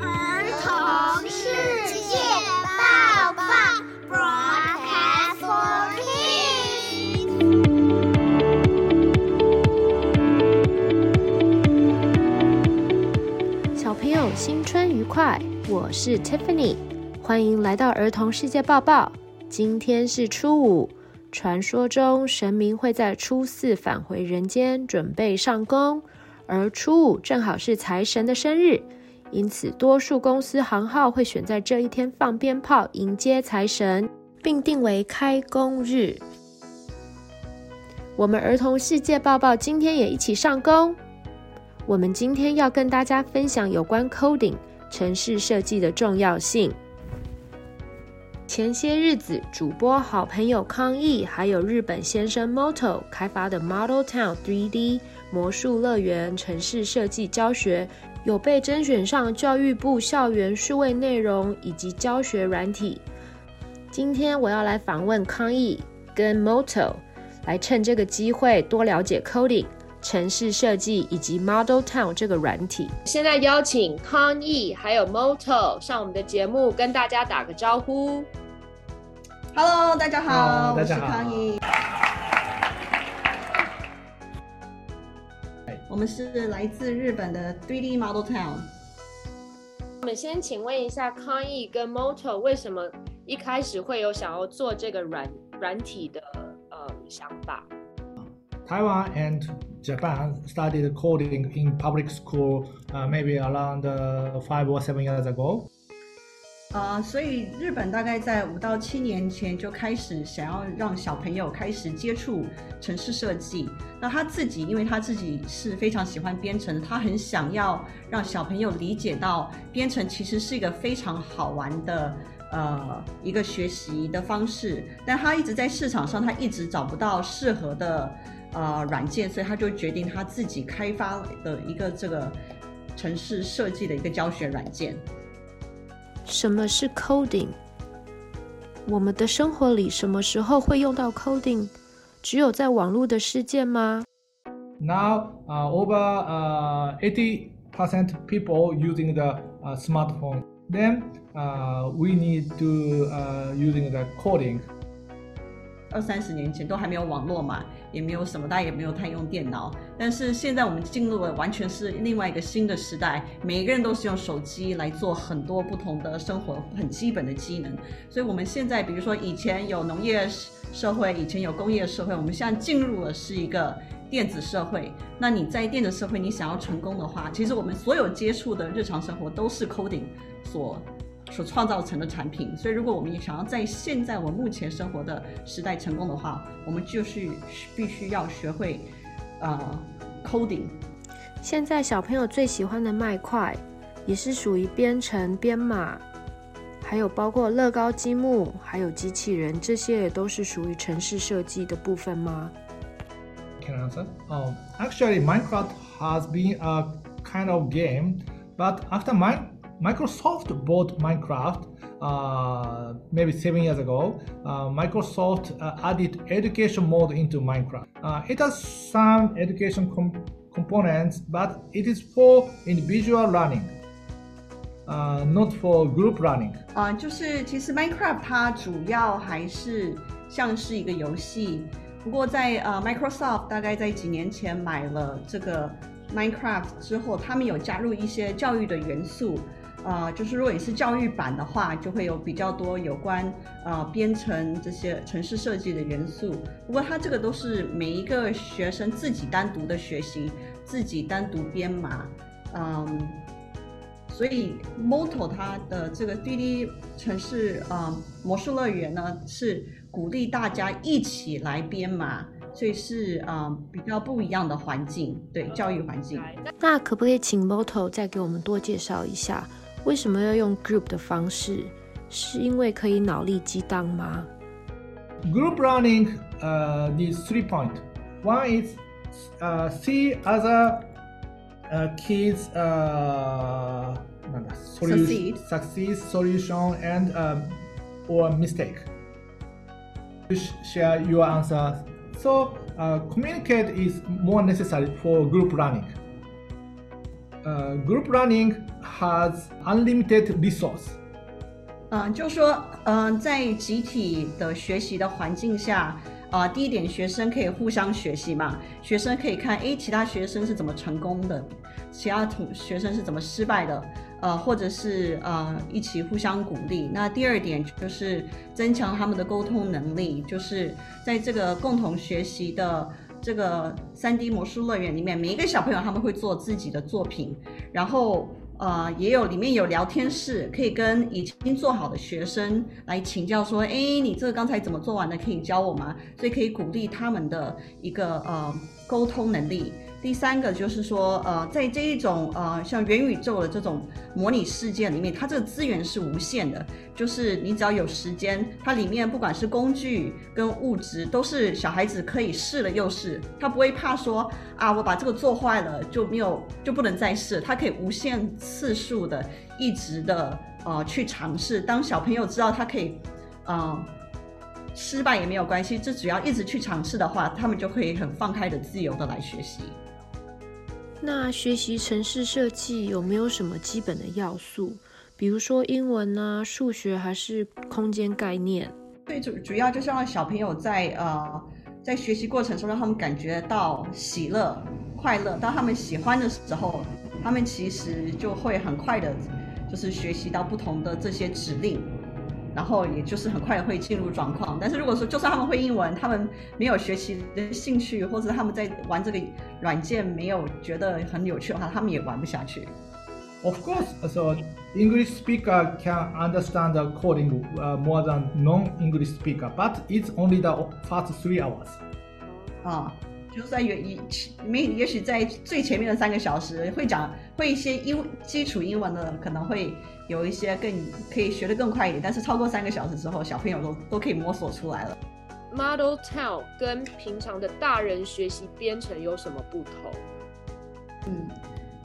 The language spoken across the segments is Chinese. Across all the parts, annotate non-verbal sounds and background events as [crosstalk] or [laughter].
儿童世界报报，Broadcast for Kids。小朋友新春愉快！我是 Tiffany，欢迎来到儿童世界报报。今天是初五。传说中，神明会在初四返回人间，准备上工，而初五正好是财神的生日，因此多数公司行号会选在这一天放鞭炮迎接财神，并定为开工日。我们儿童世界报报今天也一起上工。我们今天要跟大家分享有关 coding 城市设计的重要性。前些日子，主播好朋友康毅，还有日本先生 Moto 开发的 Model Town 3D 魔术乐园城市设计教学，有被甄选上教育部校园数位内容以及教学软体。今天我要来访问康毅跟 Moto，来趁这个机会多了解 coding 城市设计以及 Model Town 这个软体。现在邀请康毅还有 Moto 上我们的节目，跟大家打个招呼。Hello，大家好，Hello, 大家好，我是康毅。我们是来自日本的 3D Model Town。我们先请问一下康毅跟 Moto，为什么一开始会有想要做这个软软体的呃想法？Taiwan and Japan studied coding in public school, uh, maybe around five or seven years ago. 呃，所以日本大概在五到七年前就开始想要让小朋友开始接触城市设计。那他自己，因为他自己是非常喜欢编程，他很想要让小朋友理解到编程其实是一个非常好玩的呃一个学习的方式。但他一直在市场上，他一直找不到适合的呃软件，所以他就决定他自己开发的一个这个城市设计的一个教学软件。什么是 coding？我们的生活里什么时候会用到 coding？只有在网络的世界吗？Now, uh, over uh, eighty percent people using the uh, smartphone. Then, uh, we need to uh, using the coding. 二三十年前都还没有网络嘛，也没有什么，大家也没有太用电脑。但是现在我们进入了完全是另外一个新的时代，每一个人都是用手机来做很多不同的生活很基本的机能。所以我们现在，比如说以前有农业社会，以前有工业社会，我们现在进入了是一个电子社会。那你在电子社会，你想要成功的话，其实我们所有接触的日常生活都是 coding 所。所创造成的产品，所以如果我们也想要在现在我目前生活的时代成功的话，我们就是必须要学会呃 coding。现在小朋友最喜欢的麦块，也是属于编程编码，还有包括乐高积木，还有机器人，这些也都是属于城市设计的部分吗？Can I answer? Oh, actually, Minecraft has been a kind of game, but after Mine Microsoft bought Minecraft uh, maybe seven years ago. Uh, Microsoft uh, added education mode into Minecraft. Uh, it has some education com components, but it is for individual learning, uh, not for group learning. 啊，就是其实 Minecraft 它主要还是像是一个游戏，不过在呃 Microsoft 大概在几年前买了这个 Minecraft 之后，他们有加入一些教育的元素。 呃，就是如果你是教育版的话，就会有比较多有关呃编程这些城市设计的元素。不过它这个都是每一个学生自己单独的学习，自己单独编码。嗯，所以 Moto 它的这个 3D 城市呃魔术乐园呢，是鼓励大家一起来编码，所以是呃比较不一样的环境，对教育环境。那可不可以请 Moto 再给我们多介绍一下？为什么要用 group 的方式？是因为可以脑力激荡吗？Group learning uh, needs three points. One is uh, see other uh, kids uh, succeed, succeed solution and um, or mistake. Share your answer. So uh, communicate is more necessary for group learning. uh, group learning has unlimited resource. 嗯，就说，嗯，在集体的学习的环境下，啊、第一点，学生可以互相学习嘛，学生可以看，诶，其他学生是怎么成功的，其他同学生是怎么失败的，呃，或者是呃，一起互相鼓励。那第二点就是增强他们的沟通能力，就是在这个共同学习的这个 3D 魔术乐园里面，每一个小朋友他们会做自己的作品，然后。呃，也有里面有聊天室，可以跟已经做好的学生来请教，说，哎，你这个刚才怎么做完的？可以教我吗？所以可以鼓励他们的一个呃沟通能力。第三个就是说，呃，在这一种呃像元宇宙的这种模拟世界里面，它这个资源是无限的，就是你只要有时间，它里面不管是工具跟物质，都是小孩子可以试了又试，他不会怕说啊，我把这个做坏了就没有就不能再试，他可以无限次数的一直的呃去尝试。当小朋友知道他可以，呃，失败也没有关系，这只要一直去尝试的话，他们就可以很放开的、自由的来学习。那学习城市设计有没有什么基本的要素？比如说英文啊、数学还是空间概念？最主主要就是让小朋友在呃在学习过程中让他们感觉到喜乐、快乐。当他们喜欢的时候，他们其实就会很快的，就是学习到不同的这些指令。然后也就是很快会进入状况，但是如果说就算他们会英文，他们没有学习的兴趣，或者他们在玩这个软件没有觉得很有趣的话，他们也玩不下去。Of course, so English speaker can understand the coding uh, more than non-English speaker, but it's only the first three hours. 啊。就是在也也没也许在最前面的三个小时会讲会一些英基础英文的可能会有一些更可以学得更快一点，但是超过三个小时之后，小朋友都都可以摸索出来了。Model Town 跟平常的大人学习编程有什么不同？嗯，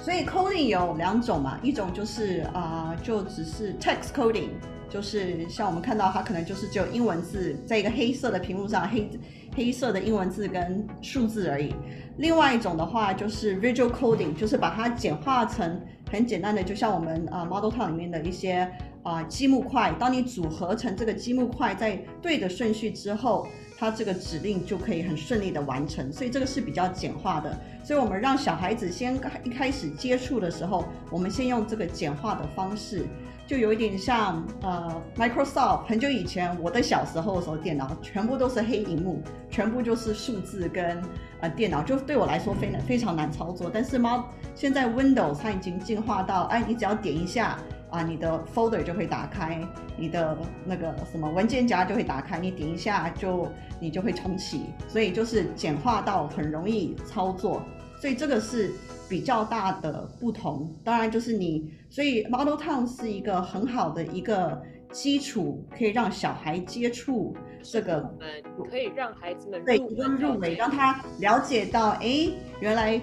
所以 coding 有两种嘛，一种就是啊、呃，就只是 text coding，就是像我们看到它可能就是只有英文字在一个黑色的屏幕上黑。黑色的英文字跟数字而已。另外一种的话就是 visual coding，就是把它简化成很简单的，就像我们啊 Model Town 里面的一些啊积木块。当你组合成这个积木块在对的顺序之后，它这个指令就可以很顺利的完成。所以这个是比较简化的。所以我们让小孩子先一开始接触的时候，我们先用这个简化的方式。就有一点像呃，Microsoft 很久以前我的小时候的时候，电脑全部都是黑萤幕，全部就是数字跟呃电脑，就对我来说非常非常难操作。但是猫现在 Windows 它已经进化到，哎，你只要点一下啊，你的 folder 就会打开，你的那个什么文件夹就会打开，你点一下就你就会重启，所以就是简化到很容易操作。所以这个是。比较大的不同，当然就是你，所以 Model Town 是一个很好的一个基础，可以让小孩接触这个，可以让孩子们对一个入围，让他了解到，哎，原来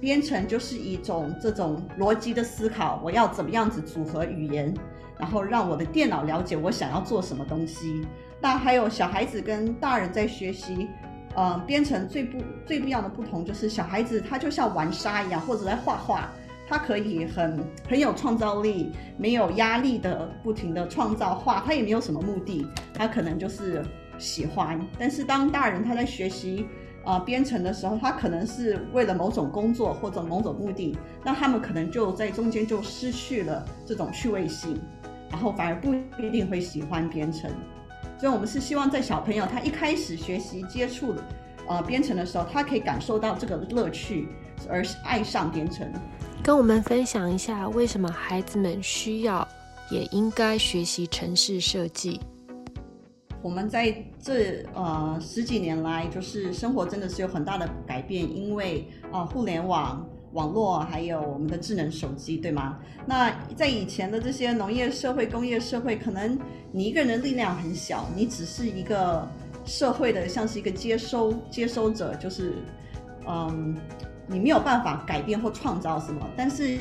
编程就是一种这种逻辑的思考，我要怎么样子组合语言，然后让我的电脑了解我想要做什么东西。那还有小孩子跟大人在学习。呃，编程最不最不一样的不同就是小孩子他就像玩沙一样，或者在画画，他可以很很有创造力，没有压力的不停的创造画，他也没有什么目的，他可能就是喜欢。但是当大人他在学习呃编程的时候，他可能是为了某种工作或者某种目的，那他们可能就在中间就失去了这种趣味性，然后反而不一定会喜欢编程。所以，我们是希望在小朋友他一开始学习接触的，呃，编程的时候，他可以感受到这个乐趣，而爱上编程。跟我们分享一下，为什么孩子们需要也应该学习城市设计？我们在这呃十几年来，就是生活真的是有很大的改变，因为啊、呃，互联网。网络还有我们的智能手机，对吗？那在以前的这些农业社会、工业社会，可能你一个人的力量很小，你只是一个社会的，像是一个接收接收者，就是嗯，你没有办法改变或创造什么。但是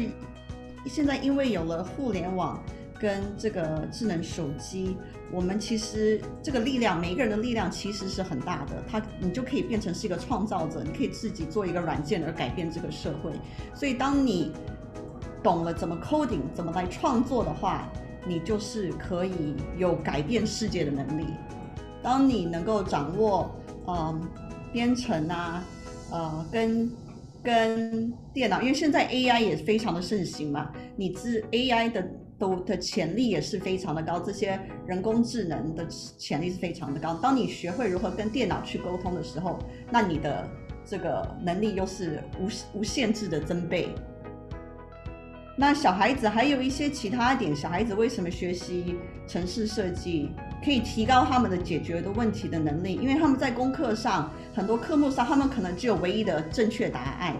现在因为有了互联网。跟这个智能手机，我们其实这个力量，每一个人的力量其实是很大的。他，你就可以变成是一个创造者，你可以自己做一个软件而改变这个社会。所以，当你懂了怎么 coding，怎么来创作的话，你就是可以有改变世界的能力。当你能够掌握，嗯，编程啊，呃，跟跟电脑，因为现在 AI 也非常的盛行嘛，你自 AI 的都的潜力也是非常的高，这些人工智能的潜力是非常的高。当你学会如何跟电脑去沟通的时候，那你的这个能力又是无无限制的增倍。那小孩子还有一些其他点，小孩子为什么学习城市设计可以提高他们的解决的问题的能力？因为他们在功课上很多科目上，他们可能只有唯一的正确答案，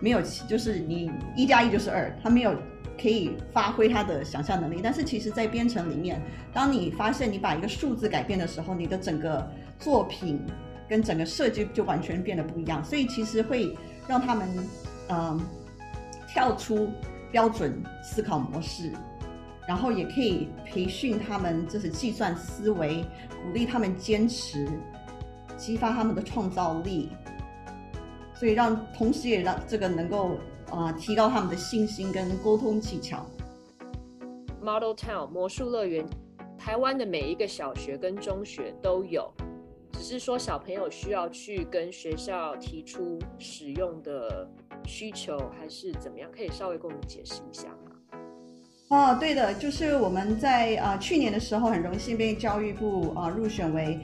没有其就是你一加一就是二，他没有可以发挥他的想象能力。但是其实，在编程里面，当你发现你把一个数字改变的时候，你的整个作品跟整个设计就完全变得不一样。所以其实会让他们嗯、跳出。标准思考模式，然后也可以培训他们，就是计算思维，鼓励他们坚持，激发他们的创造力，所以让同时也让这个能够、呃、提高他们的信心跟沟通技巧。Model Town 魔术乐园，台湾的每一个小学跟中学都有，只是说小朋友需要去跟学校提出使用的。需求还是怎么样？可以稍微跟我们解释一下吗？哦，对的，就是我们在啊、呃、去年的时候很荣幸被教育部啊、呃、入选为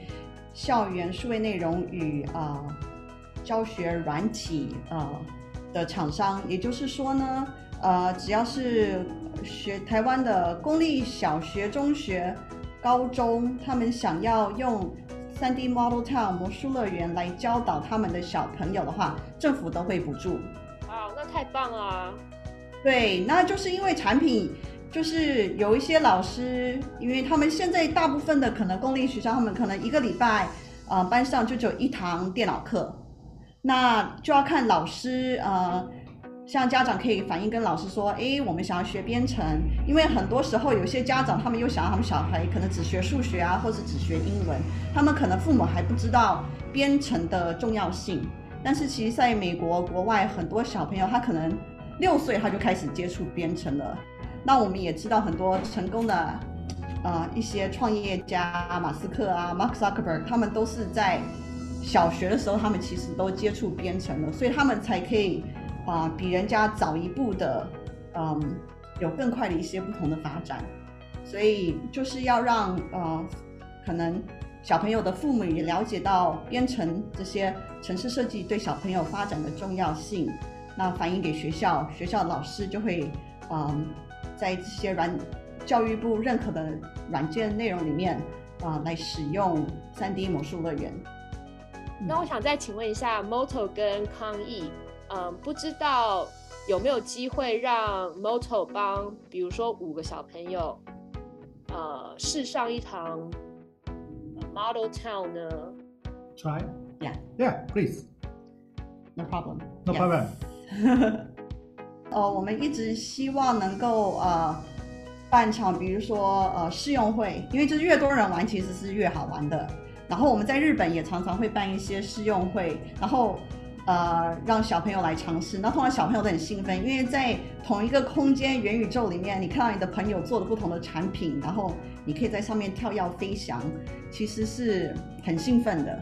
校园数位内容与啊、呃、教学软体啊、呃、的厂商。也就是说呢，呃，只要是学台湾的公立小学、中学、高中，他们想要用 3D Model Town 魔术乐园来教导他们的小朋友的话，政府都会补助。那太棒了啊！对，那就是因为产品，就是有一些老师，因为他们现在大部分的可能公立学校，他们可能一个礼拜，呃，班上就只有一堂电脑课，那就要看老师，呃，像家长可以反映跟老师说，哎，我们想要学编程，因为很多时候有些家长他们又想要他们小孩可能只学数学啊，或是只学英文，他们可能父母还不知道编程的重要性。但是其实在美国国外，很多小朋友他可能六岁他就开始接触编程了。那我们也知道很多成功的，呃，一些创业家，马斯克啊，Mark Zuckerberg，他们都是在小学的时候，他们其实都接触编程了，所以他们才可以啊、比人家早一步的，嗯，有更快的一些不同的发展。所以就是要让呃，可能。小朋友的父母也了解到编程这些城市设计对小朋友发展的重要性，那反映给学校，学校老师就会，嗯，在这些软教育部认可的软件内容里面啊、来使用 3D 魔术乐园。那我想再请问一下，Moto 跟康毅，嗯，不知道有没有机会让 Moto 帮，比如说五个小朋友，呃，试上一堂。Model Town 呢？Try? Yeah. Yeah, please. No problem. No problem. [laughs] 呃，我们一直希望能够呃办场，比如说呃试用会，因为就是越多人玩，其实是越好玩的。然后我们在日本也常常会办一些试用会，然后。呃，让小朋友来尝试，那通常小朋友都很兴奋，因为在同一个空间元宇宙里面，你看到你的朋友做的不同的产品，然后你可以在上面跳跃飞翔，其实是很兴奋的。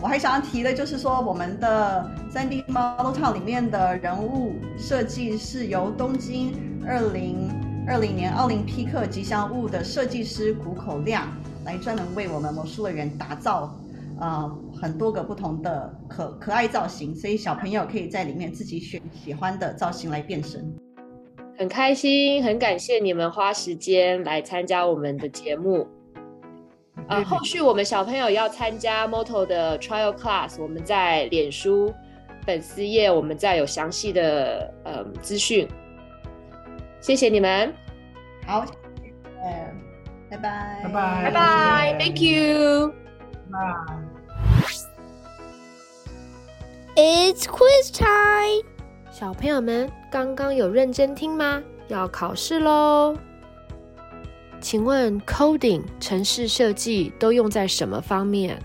我还想要提的就是说，我们的 3D Model Town 里面的人物设计是由东京二零二零年奥林匹克吉祥物的设计师谷口亮来专门为我们魔术乐园打造。呃，很多个不同的可可爱造型，所以小朋友可以在里面自己选喜欢的造型来变身。很开心，很感谢你们花时间来参加我们的节目。呃，后续我们小朋友要参加 Moto 的 Trial Class，我们在脸书粉丝页，我们再有详细的呃资讯。谢谢你们。好，呃，拜拜，拜拜，拜拜，Thank you。It's quiz time！小朋友们刚刚有认真听吗？要考试喽！请问 coding 城市设计都用在什么方面？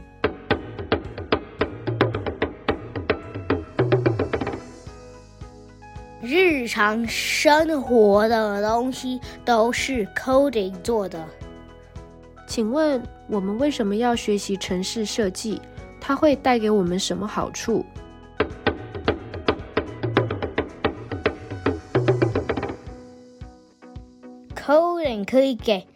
日日常生活的东西都是 coding 做的。请问我们为什么要学习城市设计？它会带给我们什么好处？Coding 可以给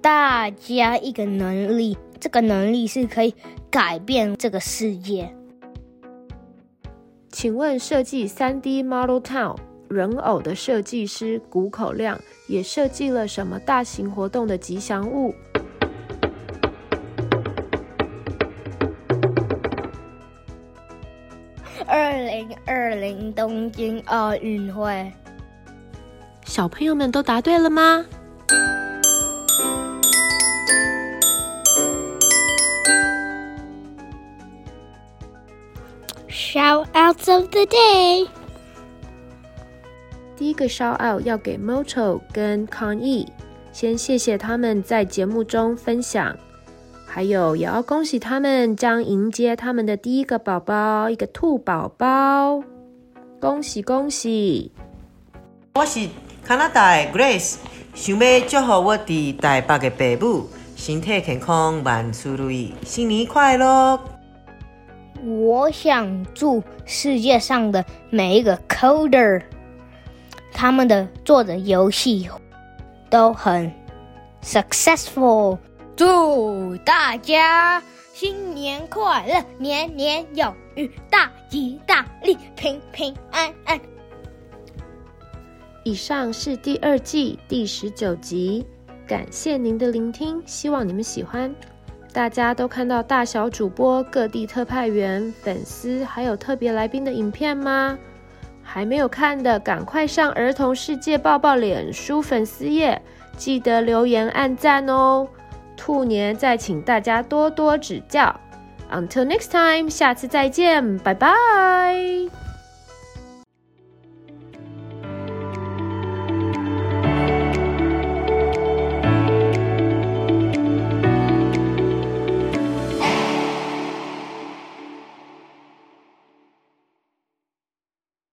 大家一个能力，这个能力是可以改变这个世界。请问设计 3D Model Town 人偶的设计师谷口亮也设计了什么大型活动的吉祥物？零二零东京奥运会，小朋友们都答对了吗？Shout outs of the day，第一个 shout out 要给 Moto 跟康毅，先谢谢他们在节目中分享。还有，也要恭喜他们将迎接他们的第一个宝宝，一个兔宝宝，恭喜恭喜！我是加拿大的 Grace，想要祝福我伫台北的爸母身体健康，万事如意，新年快乐！我想祝世界上的每一个 coder，他们的做的游戏都很 successful。祝大家新年快乐，年年有余，大吉大利，平平安安。以上是第二季第十九集，感谢您的聆听，希望你们喜欢。大家都看到大小主播、各地特派员、粉丝还有特别来宾的影片吗？还没有看的，赶快上儿童世界抱抱脸书粉丝页，记得留言按赞哦。兔年再请大家多多指教。Until next time，下次再见，拜拜。